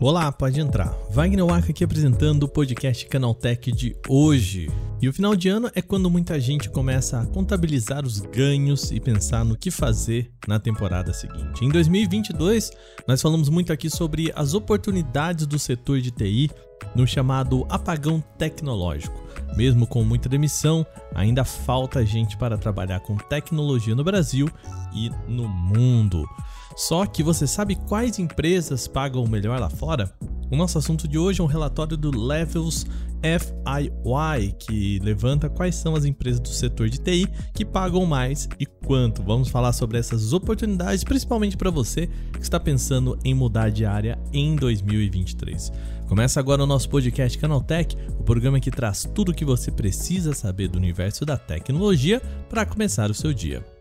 Olá, pode entrar. Wagner Waka aqui apresentando o podcast Canaltech de hoje. E o final de ano é quando muita gente começa a contabilizar os ganhos e pensar no que fazer na temporada seguinte. Em 2022, nós falamos muito aqui sobre as oportunidades do setor de TI no chamado apagão tecnológico. Mesmo com muita demissão, ainda falta gente para trabalhar com tecnologia no Brasil e no mundo. Só que você sabe quais empresas pagam melhor lá fora? O nosso assunto de hoje é um relatório do Levels FIY, que levanta quais são as empresas do setor de TI que pagam mais e quanto. Vamos falar sobre essas oportunidades, principalmente para você que está pensando em mudar de área em 2023. Começa agora o nosso podcast Canaltech, o programa que traz tudo o que você precisa saber do universo da tecnologia para começar o seu dia.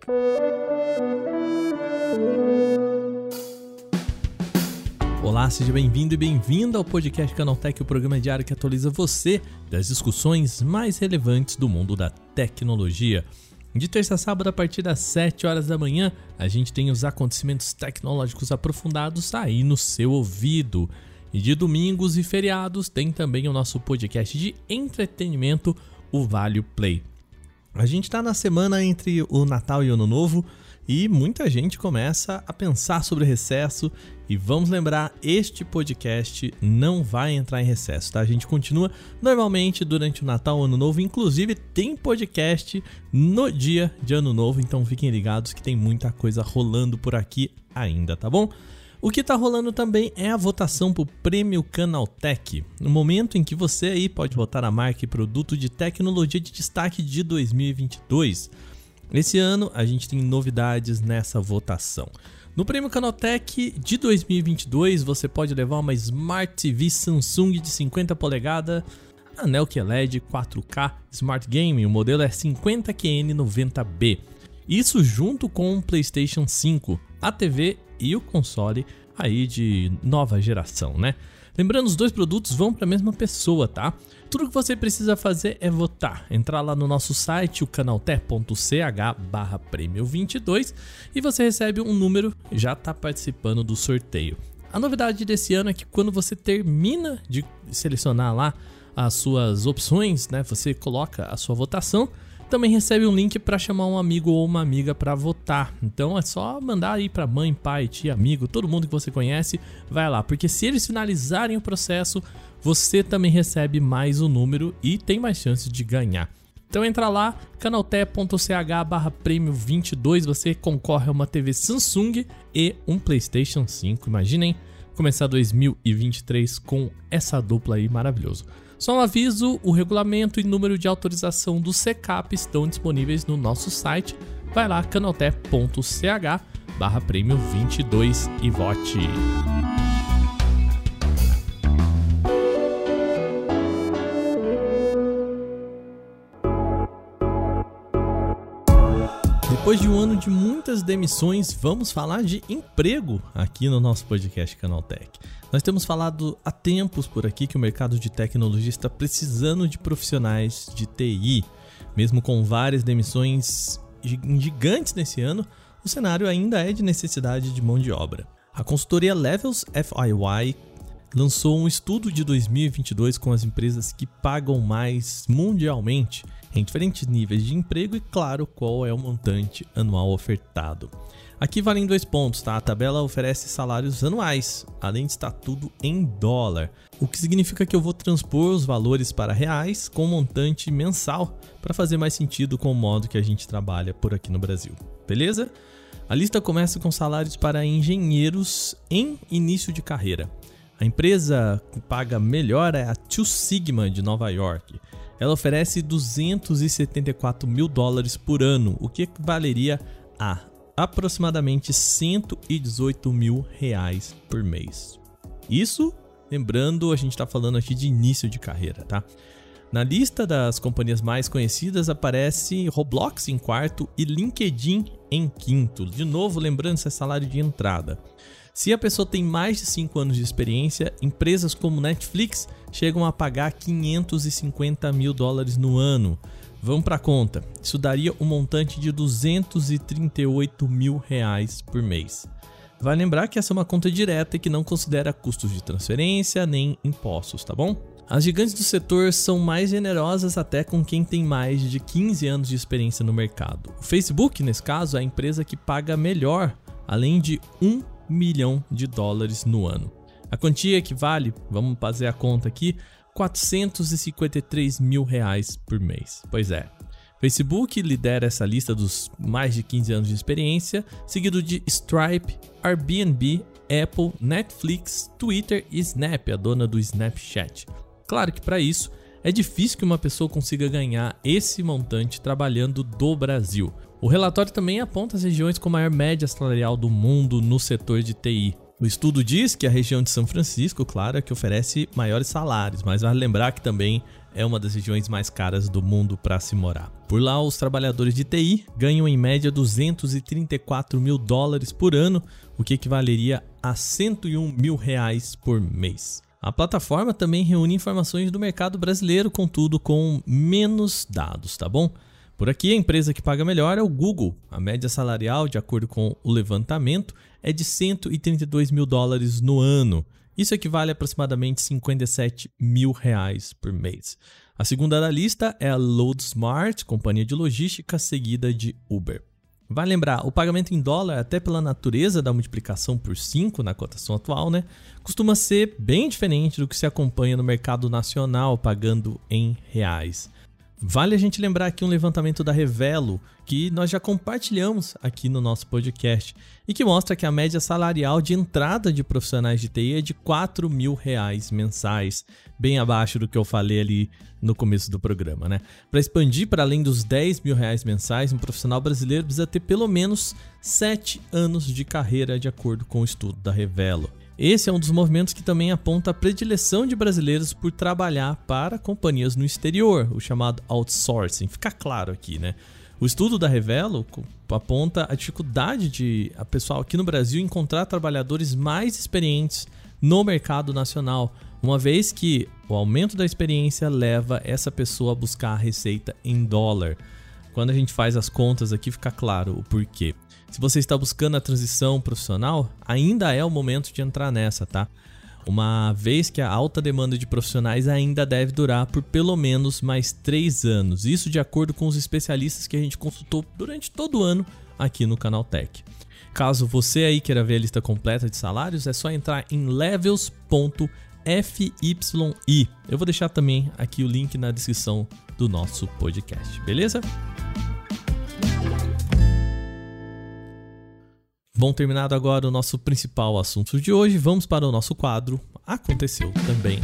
Olá, seja bem-vindo e bem-vinda ao podcast Canaltech, o programa diário que atualiza você das discussões mais relevantes do mundo da tecnologia. De terça a sábado, a partir das 7 horas da manhã, a gente tem os acontecimentos tecnológicos aprofundados aí no seu ouvido. E de domingos e feriados tem também o nosso podcast de entretenimento, o Vale Play. A gente está na semana entre o Natal e o Ano Novo e muita gente começa a pensar sobre recesso. E vamos lembrar, este podcast não vai entrar em recesso, tá? A gente continua normalmente durante o Natal, Ano Novo, inclusive tem podcast no dia de Ano Novo, então fiquem ligados que tem muita coisa rolando por aqui ainda, tá bom? O que está rolando também é a votação para o Prêmio Canaltech, no momento em que você aí pode votar a marca e produto de tecnologia de destaque de 2022. Esse ano a gente tem novidades nessa votação. No Prêmio Canaltech de 2022 você pode levar uma Smart TV Samsung de 50 polegadas, anel QLED 4K Smart Game, o modelo é 50QN90B. Isso junto com o PlayStation 5, a TV e o console aí de nova geração, né? Lembrando, os dois produtos vão para a mesma pessoa, tá? Tudo que você precisa fazer é votar. Entrar lá no nosso site, o canaltech.ch prêmio 22 e você recebe um número já está participando do sorteio. A novidade desse ano é que quando você termina de selecionar lá as suas opções, né, você coloca a sua votação, também recebe um link para chamar um amigo ou uma amiga para votar. Então é só mandar aí para mãe, pai, tia, amigo, todo mundo que você conhece, vai lá, porque se eles finalizarem o processo, você também recebe mais um número e tem mais chances de ganhar. Então entra lá, canalté.ch barra prêmio 22, você concorre a uma TV Samsung e um Playstation 5, imaginem começar 2023 com essa dupla aí maravilhoso. Só um aviso, o regulamento e número de autorização do CECAP estão disponíveis no nosso site. Vai lá, canalté.ch barra prêmio 22 e vote. Depois de um ano de muitas demissões, vamos falar de emprego aqui no nosso podcast Canaltech. Nós temos falado há tempos por aqui que o mercado de tecnologia está precisando de profissionais de TI. Mesmo com várias demissões gigantes nesse ano, o cenário ainda é de necessidade de mão de obra. A consultoria Levels FIY lançou um estudo de 2022 com as empresas que pagam mais mundialmente em diferentes níveis de emprego e, claro, qual é o montante anual ofertado. Aqui valem dois pontos, tá? A tabela oferece salários anuais, além de estar tudo em dólar, o que significa que eu vou transpor os valores para reais com montante mensal para fazer mais sentido com o modo que a gente trabalha por aqui no Brasil. Beleza? A lista começa com salários para engenheiros em início de carreira. A empresa que paga melhor é a Two Sigma de Nova York. Ela oferece 274 mil dólares por ano, o que equivaleria a aproximadamente 118 mil reais por mês. Isso, lembrando, a gente está falando aqui de início de carreira, tá? Na lista das companhias mais conhecidas aparece Roblox em quarto e LinkedIn em quinto. De novo, lembrando, esse é salário de entrada. Se a pessoa tem mais de 5 anos de experiência, empresas como Netflix chegam a pagar 550 mil dólares no ano. Vamos para a conta. Isso daria um montante de 238 mil reais por mês. Vai lembrar que essa é uma conta direta e que não considera custos de transferência nem impostos, tá bom? As gigantes do setor são mais generosas até com quem tem mais de 15 anos de experiência no mercado. O Facebook, nesse caso, é a empresa que paga melhor, além de 1 milhão de dólares no ano. A quantia equivale, vamos fazer a conta aqui, 453 mil reais por mês. Pois é, Facebook lidera essa lista dos mais de 15 anos de experiência, seguido de Stripe, Airbnb, Apple, Netflix, Twitter e Snap, a dona do Snapchat. Claro que para isso é difícil que uma pessoa consiga ganhar esse montante trabalhando do Brasil. O relatório também aponta as regiões com maior média salarial do mundo no setor de TI. O estudo diz que a região de São Francisco, claro, é que oferece maiores salários, mas vale lembrar que também é uma das regiões mais caras do mundo para se morar. Por lá, os trabalhadores de TI ganham em média 234 mil dólares por ano, o que equivaleria a 101 mil reais por mês. A plataforma também reúne informações do mercado brasileiro, contudo com menos dados, tá bom? Por aqui, a empresa que paga melhor é o Google. A média salarial, de acordo com o levantamento, é de 132 mil dólares no ano. Isso equivale a aproximadamente 57 mil reais por mês. A segunda da lista é a LoadSmart, companhia de logística, seguida de Uber. Vai lembrar, o pagamento em dólar, até pela natureza da multiplicação por 5 na cotação atual, né, costuma ser bem diferente do que se acompanha no mercado nacional pagando em reais. Vale a gente lembrar aqui um levantamento da Revelo que nós já compartilhamos aqui no nosso podcast e que mostra que a média salarial de entrada de profissionais de TI é de 4 mil reais mensais, bem abaixo do que eu falei ali no começo do programa, né? Para expandir para além dos 10 mil reais mensais, um profissional brasileiro precisa ter pelo menos 7 anos de carreira, de acordo com o estudo da Revelo. Esse é um dos movimentos que também aponta a predileção de brasileiros por trabalhar para companhias no exterior, o chamado outsourcing. Fica claro aqui, né? O estudo da Revelo aponta a dificuldade de a pessoal aqui no Brasil encontrar trabalhadores mais experientes no mercado nacional, uma vez que o aumento da experiência leva essa pessoa a buscar a receita em dólar. Quando a gente faz as contas aqui fica claro o porquê. Se você está buscando a transição profissional, ainda é o momento de entrar nessa, tá? Uma vez que a alta demanda de profissionais ainda deve durar por pelo menos mais três anos. Isso de acordo com os especialistas que a gente consultou durante todo o ano aqui no Canal Tech. Caso você aí queira ver a lista completa de salários, é só entrar em levels.fyi. Eu vou deixar também aqui o link na descrição do nosso podcast, beleza? Bom, terminado agora o nosso principal assunto de hoje, vamos para o nosso quadro Aconteceu também.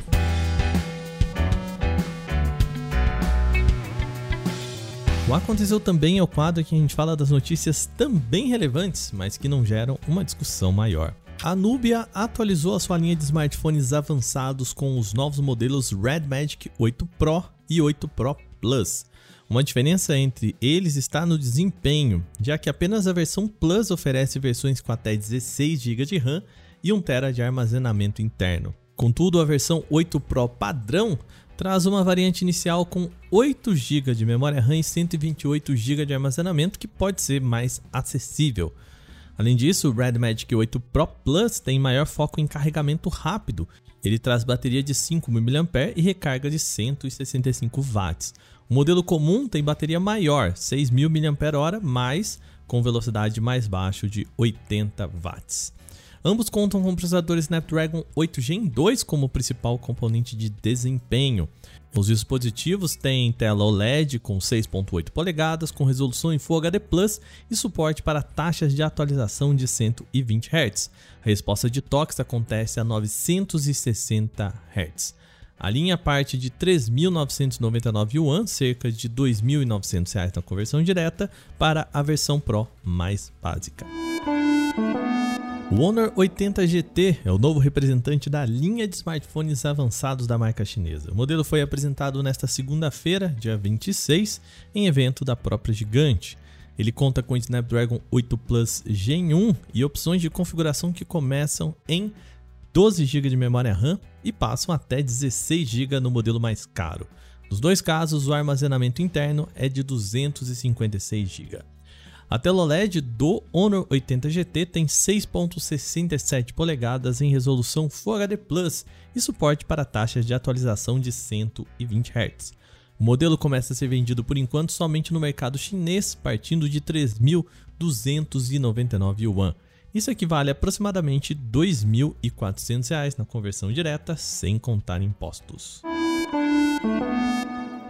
O Aconteceu também é o quadro que a gente fala das notícias também relevantes, mas que não geram uma discussão maior. A Nubia atualizou a sua linha de smartphones avançados com os novos modelos Red Magic 8 Pro e 8 Pro Plus. Uma diferença entre eles está no desempenho, já que apenas a versão Plus oferece versões com até 16 GB de RAM e 1 TB de armazenamento interno. Contudo, a versão 8 Pro padrão traz uma variante inicial com 8 GB de memória RAM e 128 GB de armazenamento que pode ser mais acessível. Além disso, o Red Magic 8 Pro Plus tem maior foco em carregamento rápido. Ele traz bateria de 5.000 mAh e recarga de 165 watts. O modelo comum tem bateria maior, 6.000 mAh, mas com velocidade mais baixa de 80 watts. Ambos contam com processador Snapdragon 8 Gen 2 como principal componente de desempenho. Os dispositivos têm tela OLED com 6.8 polegadas, com resolução em Full HD Plus e suporte para taxas de atualização de 120 Hz. A resposta de toques acontece a 960 Hz. A linha parte de 3.999 yuan, cerca de R$ 2.900 na conversão direta, para a versão Pro mais básica. O Honor 80 GT é o novo representante da linha de smartphones avançados da marca chinesa. O modelo foi apresentado nesta segunda-feira, dia 26, em evento da própria gigante. Ele conta com Snapdragon 8 Plus Gen 1 e opções de configuração que começam em 12 GB de memória RAM e passam até 16 GB no modelo mais caro. Nos dois casos, o armazenamento interno é de 256 GB. A tela OLED do Honor 80 GT tem 6.67 polegadas em resolução Full HD Plus e suporte para taxas de atualização de 120 Hz. O modelo começa a ser vendido por enquanto somente no mercado chinês, partindo de 3.299 yuan. Isso equivale a aproximadamente R$ 2.400 na conversão direta, sem contar impostos.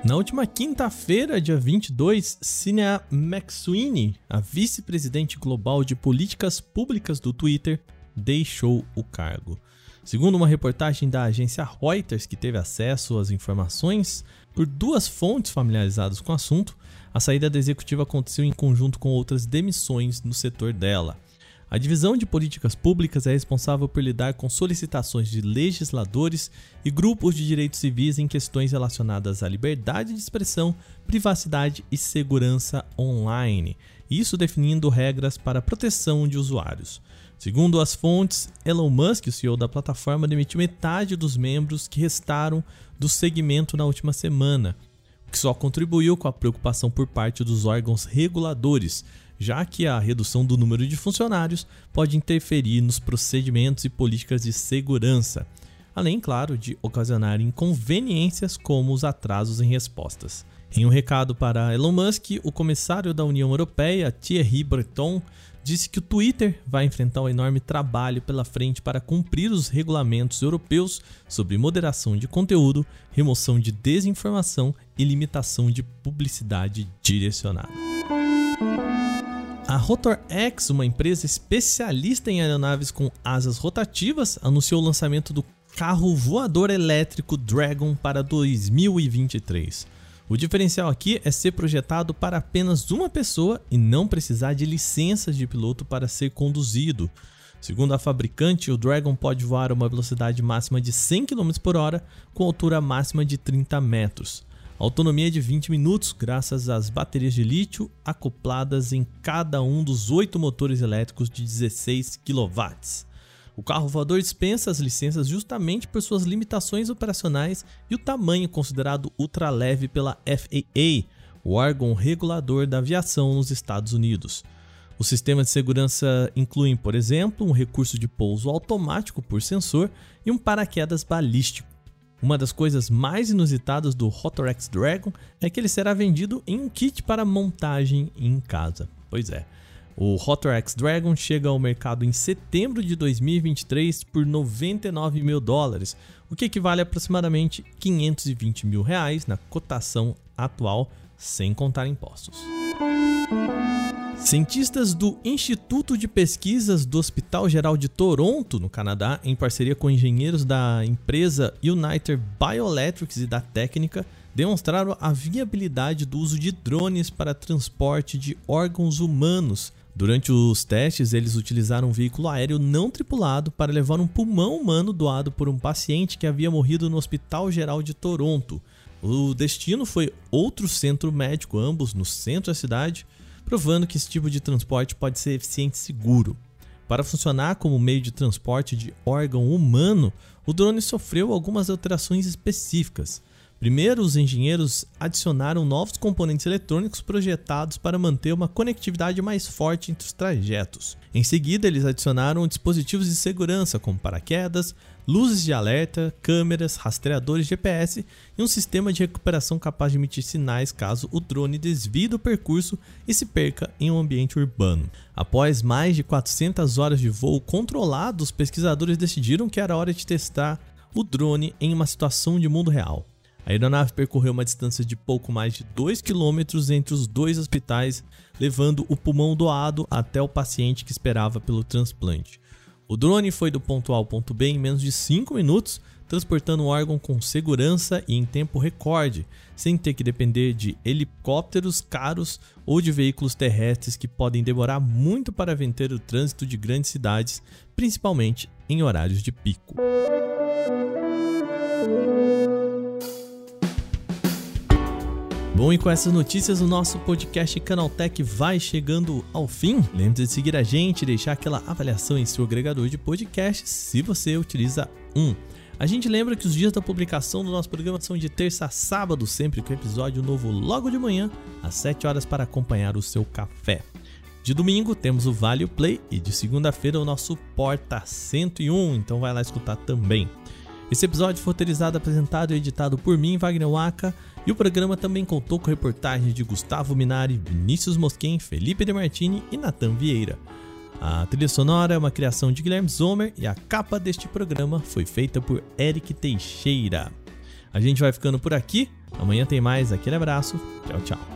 Na última quinta-feira, dia 22, Cinea McSweeney, a vice-presidente global de políticas públicas do Twitter, deixou o cargo. Segundo uma reportagem da agência Reuters, que teve acesso às informações por duas fontes familiarizadas com o assunto, a saída da executiva aconteceu em conjunto com outras demissões no setor dela. A divisão de políticas públicas é responsável por lidar com solicitações de legisladores e grupos de direitos civis em questões relacionadas à liberdade de expressão, privacidade e segurança online, isso definindo regras para proteção de usuários. Segundo as fontes, Elon Musk, o CEO da plataforma, demitiu metade dos membros que restaram do segmento na última semana, o que só contribuiu com a preocupação por parte dos órgãos reguladores já que a redução do número de funcionários pode interferir nos procedimentos e políticas de segurança, além, claro, de ocasionar inconveniências como os atrasos em respostas. Em um recado para Elon Musk, o comissário da União Europeia, Thierry Breton, disse que o Twitter vai enfrentar um enorme trabalho pela frente para cumprir os regulamentos europeus sobre moderação de conteúdo, remoção de desinformação e limitação de publicidade direcionada. A RotorX, uma empresa especialista em aeronaves com asas rotativas, anunciou o lançamento do carro voador elétrico Dragon para 2023. O diferencial aqui é ser projetado para apenas uma pessoa e não precisar de licenças de piloto para ser conduzido. Segundo a fabricante, o Dragon pode voar a uma velocidade máxima de 100 km por hora, com altura máxima de 30 metros. Autonomia de 20 minutos, graças às baterias de lítio acopladas em cada um dos oito motores elétricos de 16 kW. O carro voador dispensa as licenças justamente por suas limitações operacionais e o tamanho considerado ultra leve pela FAA, o órgão regulador da aviação nos Estados Unidos. Os sistemas de segurança incluem, por exemplo, um recurso de pouso automático por sensor e um paraquedas balístico. Uma das coisas mais inusitadas do Rotorex Dragon é que ele será vendido em um kit para montagem em casa. Pois é. O Rotorex Dragon chega ao mercado em setembro de 2023 por 99 mil dólares, o que equivale a aproximadamente 520 mil reais na cotação atual, sem contar impostos. Cientistas do Instituto de Pesquisas do Hospital Geral de Toronto, no Canadá, em parceria com engenheiros da empresa United Bioelectrics e da técnica, demonstraram a viabilidade do uso de drones para transporte de órgãos humanos. Durante os testes, eles utilizaram um veículo aéreo não tripulado para levar um pulmão humano doado por um paciente que havia morrido no Hospital Geral de Toronto. O destino foi outro centro médico, ambos no centro da cidade, provando que esse tipo de transporte pode ser eficiente e seguro. Para funcionar como meio de transporte de órgão humano, o drone sofreu algumas alterações específicas. Primeiro, os engenheiros adicionaram novos componentes eletrônicos projetados para manter uma conectividade mais forte entre os trajetos. Em seguida, eles adicionaram dispositivos de segurança como paraquedas, luzes de alerta, câmeras, rastreadores GPS e um sistema de recuperação capaz de emitir sinais caso o drone desvie do percurso e se perca em um ambiente urbano. Após mais de 400 horas de voo controlado, os pesquisadores decidiram que era hora de testar o drone em uma situação de mundo real. A aeronave percorreu uma distância de pouco mais de 2 km entre os dois hospitais, levando o pulmão doado até o paciente que esperava pelo transplante. O drone foi do ponto A ao ponto B em menos de 5 minutos, transportando o órgão com segurança e em tempo recorde, sem ter que depender de helicópteros caros ou de veículos terrestres que podem demorar muito para vencer o trânsito de grandes cidades, principalmente em horários de pico. Bom, e com essas notícias, o nosso podcast Canaltech vai chegando ao fim. Lembre-se de seguir a gente, deixar aquela avaliação em seu agregador de podcasts, se você utiliza um. A gente lembra que os dias da publicação do nosso programa são de terça a sábado, sempre com episódio novo logo de manhã, às 7 horas para acompanhar o seu café. De domingo temos o Vale Play e de segunda-feira o nosso Porta 101, então vai lá escutar também. Esse episódio foi roteirizado, apresentado e editado por mim, Wagner Waka, e o programa também contou com reportagens de Gustavo Minari, Vinícius Mosquen, Felipe De Martini e Natan Vieira. A trilha sonora é uma criação de Guilherme Zomer e a capa deste programa foi feita por Eric Teixeira. A gente vai ficando por aqui. Amanhã tem mais. Aquele abraço. Tchau, tchau.